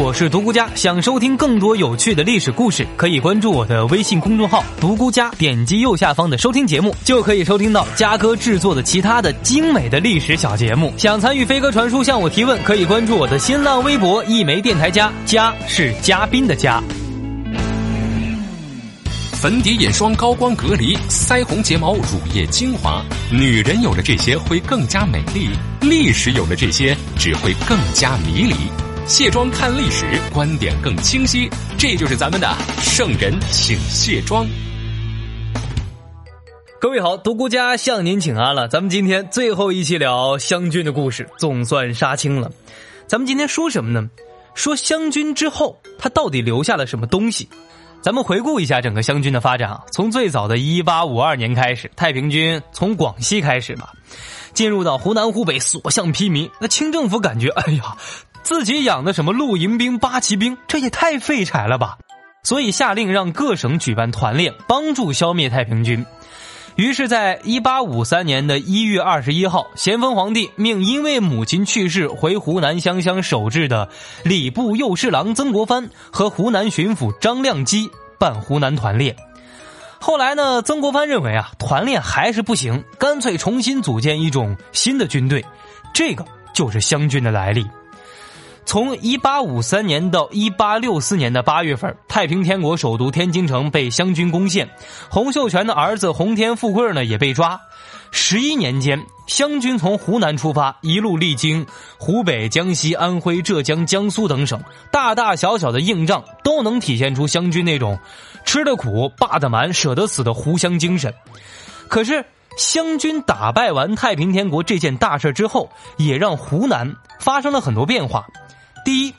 我是独孤家。想收听更多有趣的历史故事，可以关注我的微信公众号“独孤家”，点击右下方的收听节目，就可以收听到嘉哥制作的其他的精美的历史小节目。想参与飞鸽传书向我提问，可以关注我的新浪微博“一枚电台家”，家是嘉宾的家。粉底、眼霜、高光隔离、腮红、睫毛、乳液、精华，女人有了这些会更加美丽，历史有了这些只会更加迷离。卸妆看历史，观点更清晰。这就是咱们的圣人请卸妆。各位好，独孤家向您请安了。咱们今天最后一期聊湘军的故事，总算杀青了。咱们今天说什么呢？说湘军之后，他到底留下了什么东西？咱们回顾一下整个湘军的发展啊，从最早的一八五二年开始，太平军从广西开始吧，进入到湖南、湖北，所向披靡。那清政府感觉，哎呀。自己养的什么露营兵、八旗兵，这也太废柴了吧！所以下令让各省举办团练，帮助消灭太平军。于是，在一八五三年的一月二十一号，咸丰皇帝命因为母亲去世回湖南湘乡守制的礼部右侍郎曾国藩和湖南巡抚张亮基办湖南团练。后来呢，曾国藩认为啊，团练还是不行，干脆重新组建一种新的军队，这个就是湘军的来历。从一八五三年到一八六四年的八月份，太平天国首都天津城被湘军攻陷，洪秀全的儿子洪天富贵呢也被抓。十一年间，湘军从湖南出发，一路历经湖北、江西、安徽、浙江、江苏等省，大大小小的硬仗都能体现出湘军那种吃得苦、霸得蛮、舍得死的湖湘精神。可是，湘军打败完太平天国这件大事之后，也让湖南发生了很多变化。第一，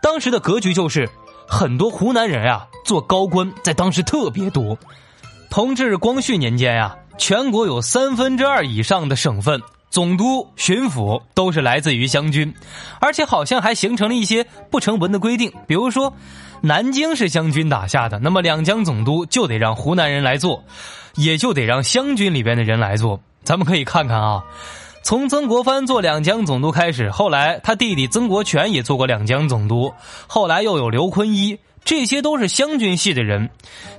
当时的格局就是很多湖南人啊做高官，在当时特别多。同治、光绪年间呀，全国有三分之二以上的省份总督、巡抚都是来自于湘军，而且好像还形成了一些不成文的规定，比如说南京是湘军打下的，那么两江总督就得让湖南人来做，也就得让湘军里边的人来做。咱们可以看看啊。从曾国藩做两江总督开始，后来他弟弟曾国荃也做过两江总督，后来又有刘坤一，这些都是湘军系的人。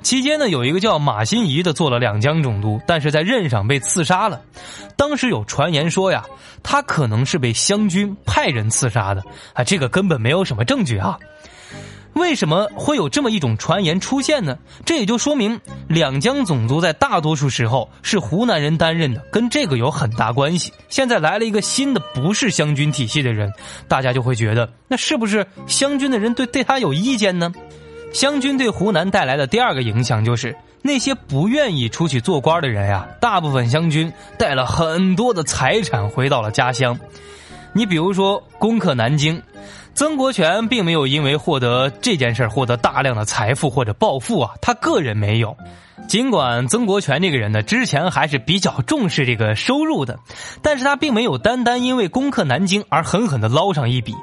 期间呢，有一个叫马新贻的做了两江总督，但是在任上被刺杀了。当时有传言说呀，他可能是被湘军派人刺杀的，啊，这个根本没有什么证据啊。为什么会有这么一种传言出现呢？这也就说明两江总督在大多数时候是湖南人担任的，跟这个有很大关系。现在来了一个新的不是湘军体系的人，大家就会觉得那是不是湘军的人对对他有意见呢？湘军对湖南带来的第二个影响就是那些不愿意出去做官的人呀，大部分湘军带了很多的财产回到了家乡。你比如说攻克南京。曾国荃并没有因为获得这件事获得大量的财富或者暴富啊，他个人没有。尽管曾国荃这个人呢，之前还是比较重视这个收入的，但是他并没有单单因为攻克南京而狠狠的捞上一笔。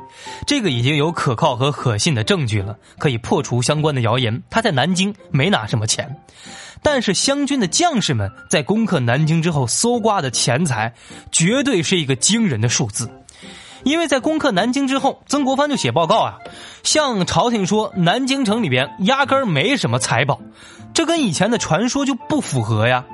这个已经有可靠和可信的证据了，可以破除相关的谣言。他在南京没拿什么钱，但是湘军的将士们在攻克南京之后搜刮的钱财，绝对是一个惊人的数字。因为在攻克南京之后，曾国藩就写报告啊，向朝廷说南京城里边压根儿没什么财宝，这跟以前的传说就不符合呀。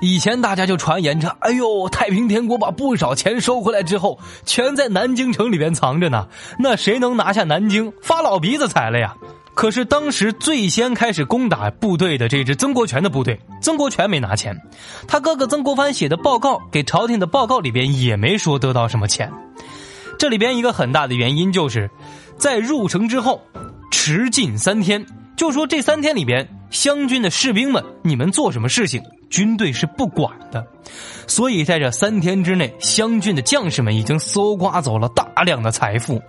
以前大家就传言着，哎呦，太平天国把不少钱收回来之后，全在南京城里边藏着呢。那谁能拿下南京，发老鼻子财了呀？可是当时最先开始攻打部队的这支曾国荃的部队，曾国荃没拿钱，他哥哥曾国藩写的报告给朝廷的报告里边也没说得到什么钱。这里边一个很大的原因就是，在入城之后，迟进三天，就说这三天里边，湘军的士兵们，你们做什么事情，军队是不管的。所以在这三天之内，湘军的将士们已经搜刮走了大量的财富。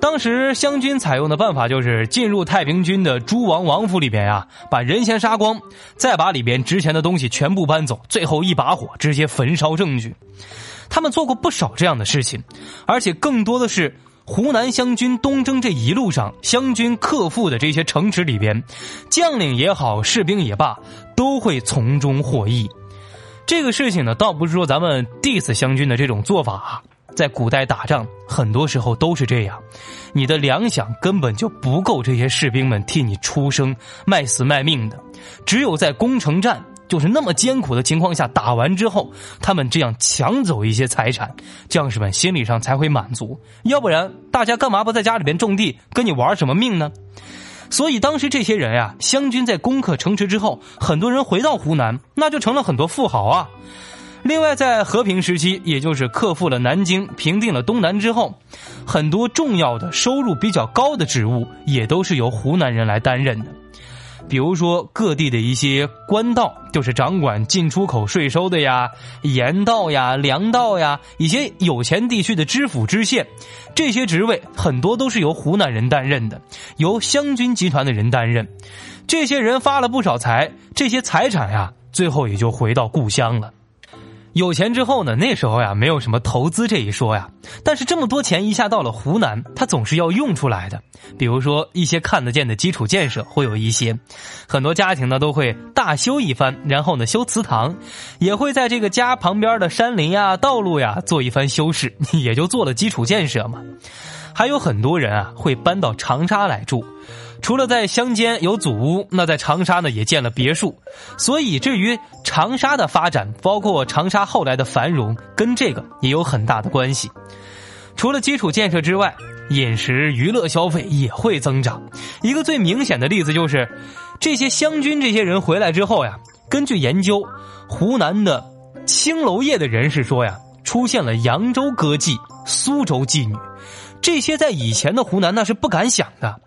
当时湘军采用的办法就是进入太平军的诸王王府里边呀，把人先杀光，再把里边值钱的东西全部搬走，最后一把火直接焚烧证据。他们做过不少这样的事情，而且更多的是湖南湘军东征这一路上，湘军克复的这些城池里边，将领也好，士兵也罢，都会从中获益。这个事情呢，倒不是说咱们 diss 湘军的这种做法啊，在古代打仗很多时候都是这样，你的粮饷根本就不够这些士兵们替你出生、卖死卖命的。只有在攻城战，就是那么艰苦的情况下打完之后，他们这样抢走一些财产，将士们心理上才会满足。要不然，大家干嘛不在家里边种地，跟你玩什么命呢？所以当时这些人呀，湘军在攻克城池之后，很多人回到湖南，那就成了很多富豪啊。另外，在和平时期，也就是克复了南京、平定了东南之后，很多重要的、收入比较高的职务，也都是由湖南人来担任的。比如说，各地的一些官道，就是掌管进出口税收的呀，盐道呀、粮道呀，一些有钱地区的知府知县，这些职位很多都是由湖南人担任的，由湘军集团的人担任。这些人发了不少财，这些财产呀，最后也就回到故乡了。有钱之后呢？那时候呀，没有什么投资这一说呀。但是这么多钱一下到了湖南，它总是要用出来的。比如说一些看得见的基础建设会有一些，很多家庭呢都会大修一番，然后呢修祠堂，也会在这个家旁边的山林呀、道路呀做一番修饰，也就做了基础建设嘛。还有很多人啊会搬到长沙来住。除了在乡间有祖屋，那在长沙呢也建了别墅，所以至于长沙的发展，包括长沙后来的繁荣，跟这个也有很大的关系。除了基础建设之外，饮食娱乐消费也会增长。一个最明显的例子就是，这些湘军这些人回来之后呀，根据研究，湖南的青楼业的人士说呀，出现了扬州歌妓、苏州妓女。这些在以前的湖南那是不敢想的，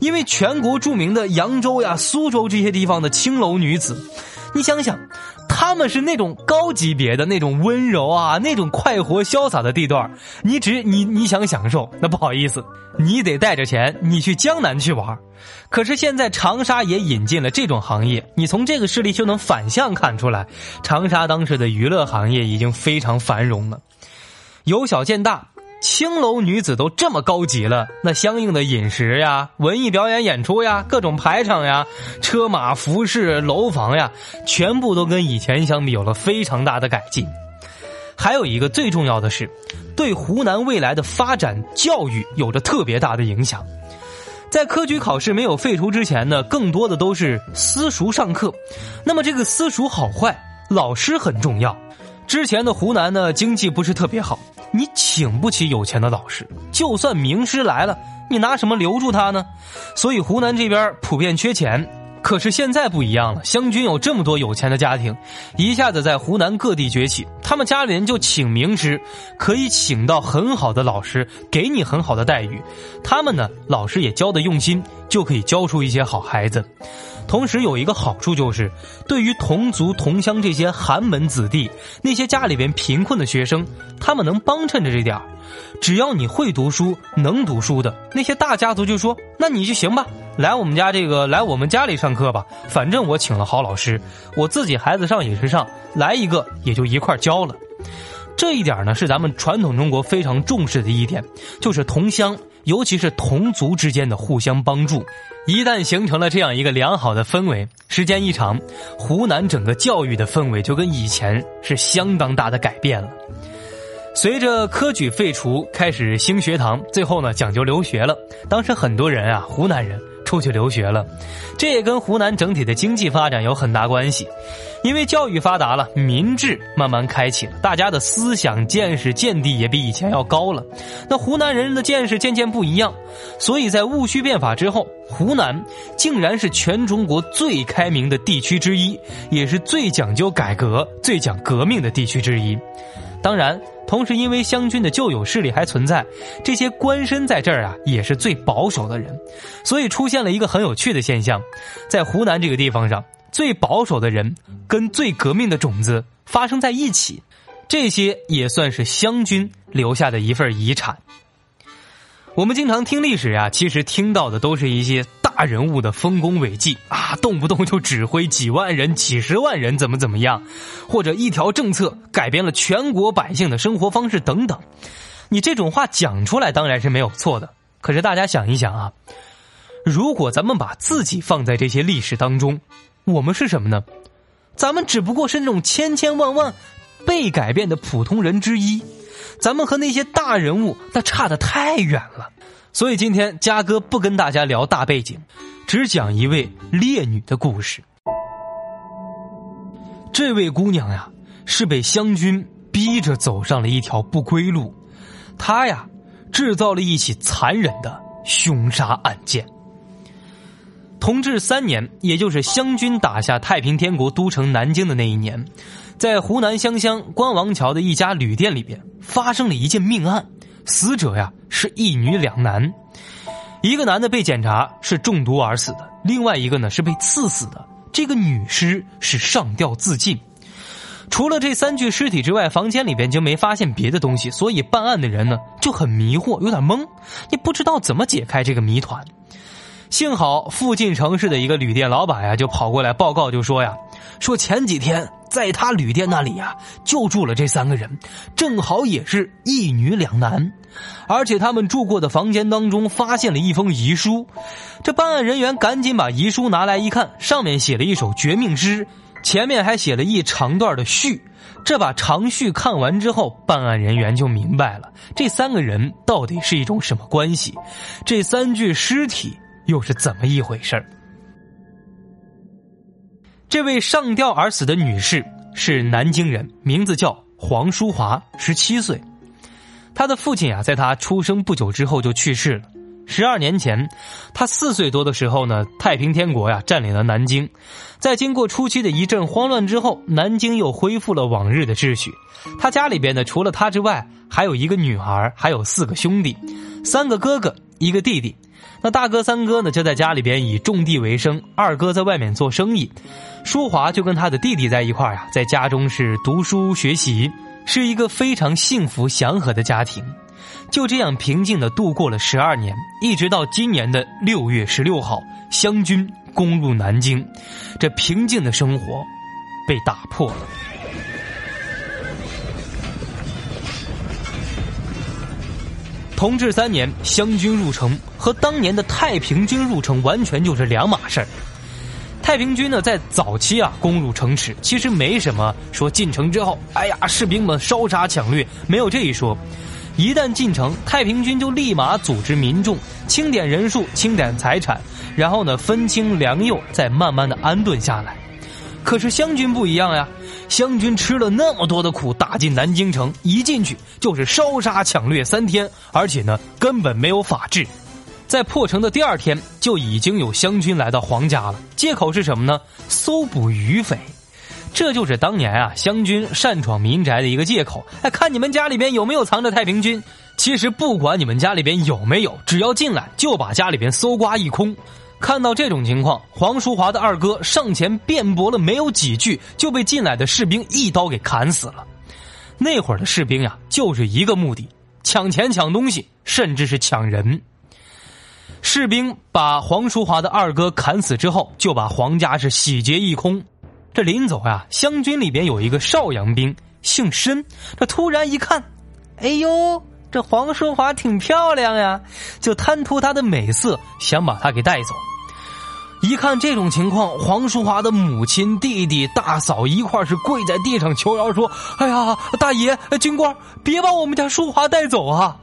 因为全国著名的扬州呀、苏州这些地方的青楼女子，你想想，他们是那种高级别的那种温柔啊、那种快活潇洒的地段你只你你想享受，那不好意思，你得带着钱，你去江南去玩可是现在长沙也引进了这种行业，你从这个事例就能反向看出来，长沙当时的娱乐行业已经非常繁荣了，由小见大。青楼女子都这么高级了，那相应的饮食呀、文艺表演演出呀、各种排场呀、车马服饰、楼房呀，全部都跟以前相比有了非常大的改进。还有一个最重要的是，对湖南未来的发展教育有着特别大的影响。在科举考试没有废除之前呢，更多的都是私塾上课。那么这个私塾好坏，老师很重要。之前的湖南呢，经济不是特别好。你请不起有钱的老师，就算名师来了，你拿什么留住他呢？所以湖南这边普遍缺钱。可是现在不一样了，湘军有这么多有钱的家庭，一下子在湖南各地崛起，他们家里人就请名师，可以请到很好的老师，给你很好的待遇。他们呢，老师也教的用心，就可以教出一些好孩子。同时有一个好处就是，对于同族同乡这些寒门子弟，那些家里边贫困的学生，他们能帮衬着这点儿只要你会读书、能读书的那些大家族就说：“那你就行吧，来我们家这个来我们家里上课吧，反正我请了好老师，我自己孩子上也是上，来一个也就一块教了。”这一点呢，是咱们传统中国非常重视的一点，就是同乡，尤其是同族之间的互相帮助。一旦形成了这样一个良好的氛围，时间一长，湖南整个教育的氛围就跟以前是相当大的改变了。随着科举废除，开始兴学堂，最后呢讲究留学了。当时很多人啊，湖南人。出去留学了，这也跟湖南整体的经济发展有很大关系。因为教育发达了，民智慢慢开启了，大家的思想见识见地也比以前要高了。那湖南人的见识渐渐不一样，所以在戊戌变法之后，湖南竟然是全中国最开明的地区之一，也是最讲究改革、最讲革命的地区之一。当然。同时，因为湘军的旧有势力还存在，这些官绅在这儿啊也是最保守的人，所以出现了一个很有趣的现象，在湖南这个地方上，最保守的人跟最革命的种子发生在一起，这些也算是湘军留下的一份遗产。我们经常听历史呀，其实听到的都是一些。大人物的丰功伟绩啊，动不动就指挥几万人、几十万人怎么怎么样，或者一条政策改变了全国百姓的生活方式等等。你这种话讲出来当然是没有错的，可是大家想一想啊，如果咱们把自己放在这些历史当中，我们是什么呢？咱们只不过是那种千千万万被改变的普通人之一。咱们和那些大人物那差得太远了。所以今天嘉哥不跟大家聊大背景，只讲一位烈女的故事。这位姑娘呀，是被湘军逼着走上了一条不归路，她呀，制造了一起残忍的凶杀案件。同治三年，也就是湘军打下太平天国都城南京的那一年，在湖南湘乡关王桥的一家旅店里边，发生了一件命案。死者呀是一女两男，一个男的被检查是中毒而死的，另外一个呢是被刺死的。这个女尸是上吊自尽。除了这三具尸体之外，房间里边就没发现别的东西，所以办案的人呢就很迷惑，有点懵，也不知道怎么解开这个谜团。幸好附近城市的一个旅店老板呀，就跑过来报告，就说呀，说前几天在他旅店那里呀，就住了这三个人，正好也是一女两男，而且他们住过的房间当中发现了一封遗书。这办案人员赶紧把遗书拿来一看，上面写了一首绝命诗，前面还写了一长段的序。这把长序看完之后，办案人员就明白了这三个人到底是一种什么关系，这三具尸体。又是怎么一回事儿？这位上吊而死的女士是南京人，名字叫黄淑华，十七岁。她的父亲啊，在她出生不久之后就去世了。十二年前，她四岁多的时候呢，太平天国呀占领了南京。在经过初期的一阵慌乱之后，南京又恢复了往日的秩序。她家里边呢，除了她之外，还有一个女儿，还有四个兄弟，三个哥哥，一个弟弟。那大哥三哥呢，就在家里边以种地为生，二哥在外面做生意，淑华就跟他的弟弟在一块儿呀，在家中是读书学习，是一个非常幸福祥和的家庭。就这样平静的度过了十二年，一直到今年的六月十六号，湘军攻入南京，这平静的生活被打破了。同治三年，湘军入城，和当年的太平军入城完全就是两码事儿。太平军呢，在早期啊攻入城池，其实没什么说进城之后，哎呀，士兵们烧杀抢掠，没有这一说。一旦进城，太平军就立马组织民众，清点人数，清点财产，然后呢分清良莠，再慢慢的安顿下来。可是湘军不一样呀。湘军吃了那么多的苦，打进南京城，一进去就是烧杀抢掠三天，而且呢根本没有法治。在破城的第二天，就已经有湘军来到皇家了，借口是什么呢？搜捕余匪。这就是当年啊湘军擅闯民宅的一个借口。哎，看你们家里边有没有藏着太平军？其实不管你们家里边有没有，只要进来就把家里边搜刮一空。看到这种情况，黄淑华的二哥上前辩驳了没有几句，就被进来的士兵一刀给砍死了。那会儿的士兵呀，就是一个目的：抢钱、抢东西，甚至是抢人。士兵把黄淑华的二哥砍死之后，就把黄家是洗劫一空。这临走呀，湘军里边有一个邵阳兵，姓申。这突然一看，哎呦！这黄淑华挺漂亮呀，就贪图她的美色，想把她给带走。一看这种情况，黄淑华的母亲、弟弟、大嫂一块是跪在地上求饶，说：“哎呀，大爷、军官，别把我们家淑华带走啊！”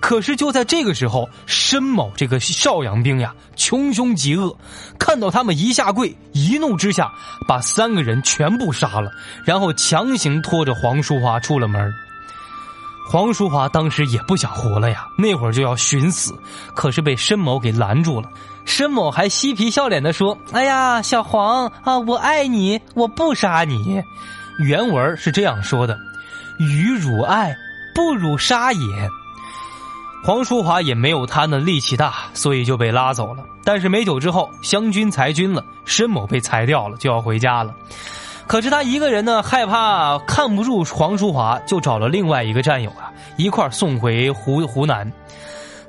可是就在这个时候，申某这个少阳兵呀，穷凶极恶，看到他们一下跪，一怒之下把三个人全部杀了，然后强行拖着黄淑华出了门。黄淑华当时也不想活了呀，那会儿就要寻死，可是被申某给拦住了。申某还嬉皮笑脸的说：“哎呀，小黄啊，我爱你，我不杀你。”原文是这样说的：“与汝爱，不辱杀也。”黄淑华也没有他那力气大，所以就被拉走了。但是没久之后，湘军裁军了，申某被裁掉了，就要回家了。可是他一个人呢，害怕看不住黄淑华，就找了另外一个战友啊，一块送回湖湖南。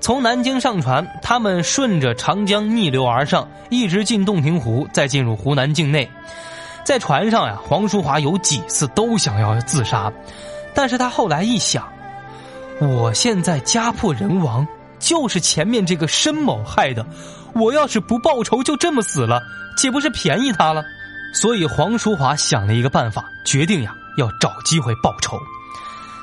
从南京上船，他们顺着长江逆流而上，一直进洞庭湖，再进入湖南境内。在船上呀，黄淑华有几次都想要自杀，但是他后来一想，我现在家破人亡，就是前面这个申某害的，我要是不报仇，就这么死了，岂不是便宜他了？所以黄淑华想了一个办法，决定呀要找机会报仇。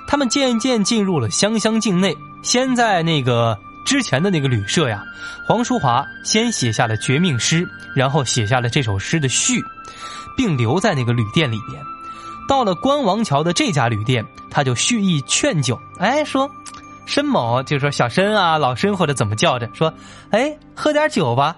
他们渐渐进入了湘乡境内。先在那个之前的那个旅社呀，黄淑华先写下了绝命诗，然后写下了这首诗的序，并留在那个旅店里边。到了关王桥的这家旅店，他就蓄意劝酒，哎，说。申某就说：“小申啊，老申或者怎么叫着说，哎，喝点酒吧。”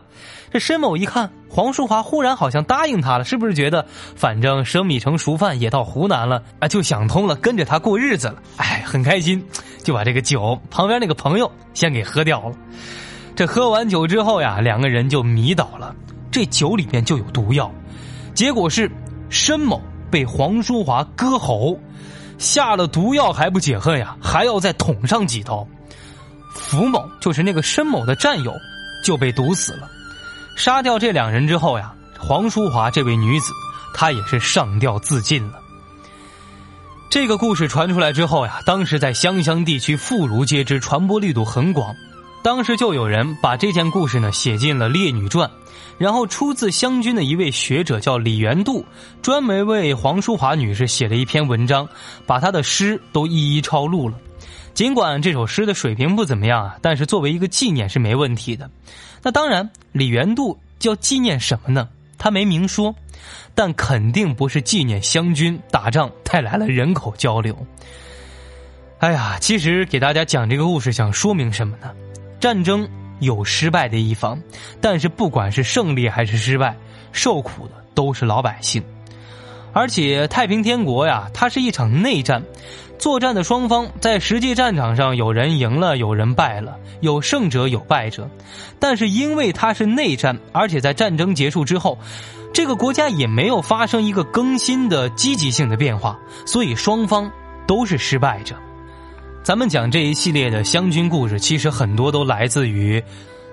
这申某一看黄淑华忽然好像答应他了，是不是觉得反正生米成熟饭也到湖南了啊，就想通了，跟着他过日子了？哎，很开心，就把这个酒旁边那个朋友先给喝掉了。这喝完酒之后呀，两个人就迷倒了，这酒里面就有毒药，结果是申某被黄淑华割喉。下了毒药还不解恨呀，还要再捅上几刀。符某就是那个申某的战友，就被毒死了。杀掉这两人之后呀，黄淑华这位女子，她也是上吊自尽了。这个故事传出来之后呀，当时在湘乡地区妇孺皆知，传播力度很广。当时就有人把这件故事呢写进了《烈女传》。然后出自湘军的一位学者叫李元度，专门为黄淑华女士写了一篇文章，把她的诗都一一抄录了。尽管这首诗的水平不怎么样啊，但是作为一个纪念是没问题的。那当然，李元度叫纪念什么呢？他没明说，但肯定不是纪念湘军打仗带来了人口交流。哎呀，其实给大家讲这个故事，想说明什么呢？战争。有失败的一方，但是不管是胜利还是失败，受苦的都是老百姓。而且太平天国呀，它是一场内战，作战的双方在实际战场上有人赢了，有人败了，有胜者有败者。但是因为它是内战，而且在战争结束之后，这个国家也没有发生一个更新的积极性的变化，所以双方都是失败者。咱们讲这一系列的湘军故事，其实很多都来自于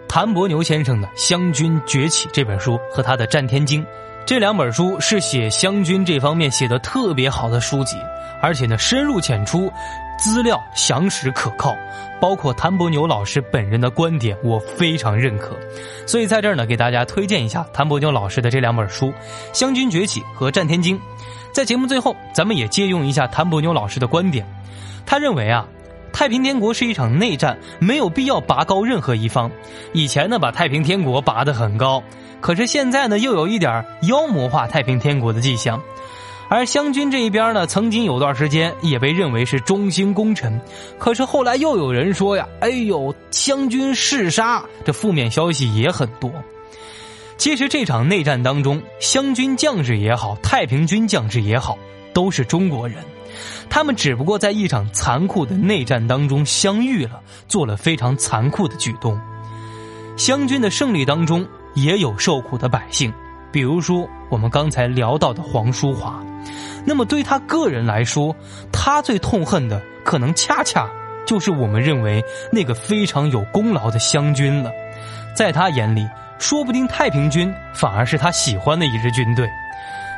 谭伯牛先生的《湘军崛起》这本书和他的《战天经》这两本书是写湘军这方面写的特别好的书籍，而且呢深入浅出，资料详实可靠，包括谭伯牛老师本人的观点，我非常认可。所以在这儿呢，给大家推荐一下谭伯牛老师的这两本书《湘军崛起》和《战天经》。在节目最后，咱们也借用一下谭伯牛老师的观点，他认为啊。太平天国是一场内战，没有必要拔高任何一方。以前呢，把太平天国拔得很高，可是现在呢，又有一点妖魔化太平天国的迹象。而湘军这一边呢，曾经有段时间也被认为是中兴功臣，可是后来又有人说呀：“哎呦，湘军嗜杀”，这负面消息也很多。其实这场内战当中，湘军将士也好，太平军将士也好，都是中国人。他们只不过在一场残酷的内战当中相遇了，做了非常残酷的举动。湘军的胜利当中也有受苦的百姓，比如说我们刚才聊到的黄淑华。那么对他个人来说，他最痛恨的可能恰恰就是我们认为那个非常有功劳的湘军了。在他眼里，说不定太平军反而是他喜欢的一支军队。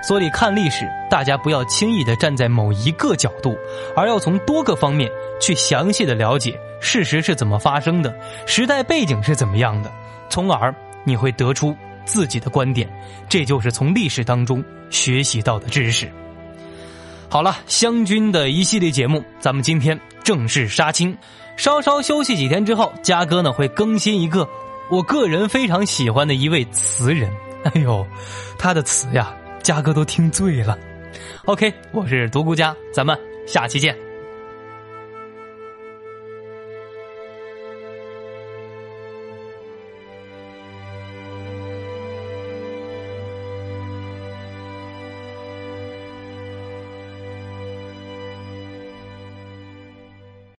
所以看历史，大家不要轻易的站在某一个角度，而要从多个方面去详细的了解事实是怎么发生的，时代背景是怎么样的，从而你会得出自己的观点。这就是从历史当中学习到的知识。好了，湘军的一系列节目，咱们今天正式杀青。稍稍休息几天之后，嘉哥呢会更新一个我个人非常喜欢的一位词人。哎呦，他的词呀！家哥都听醉了。OK，我是独孤家，咱们下期见。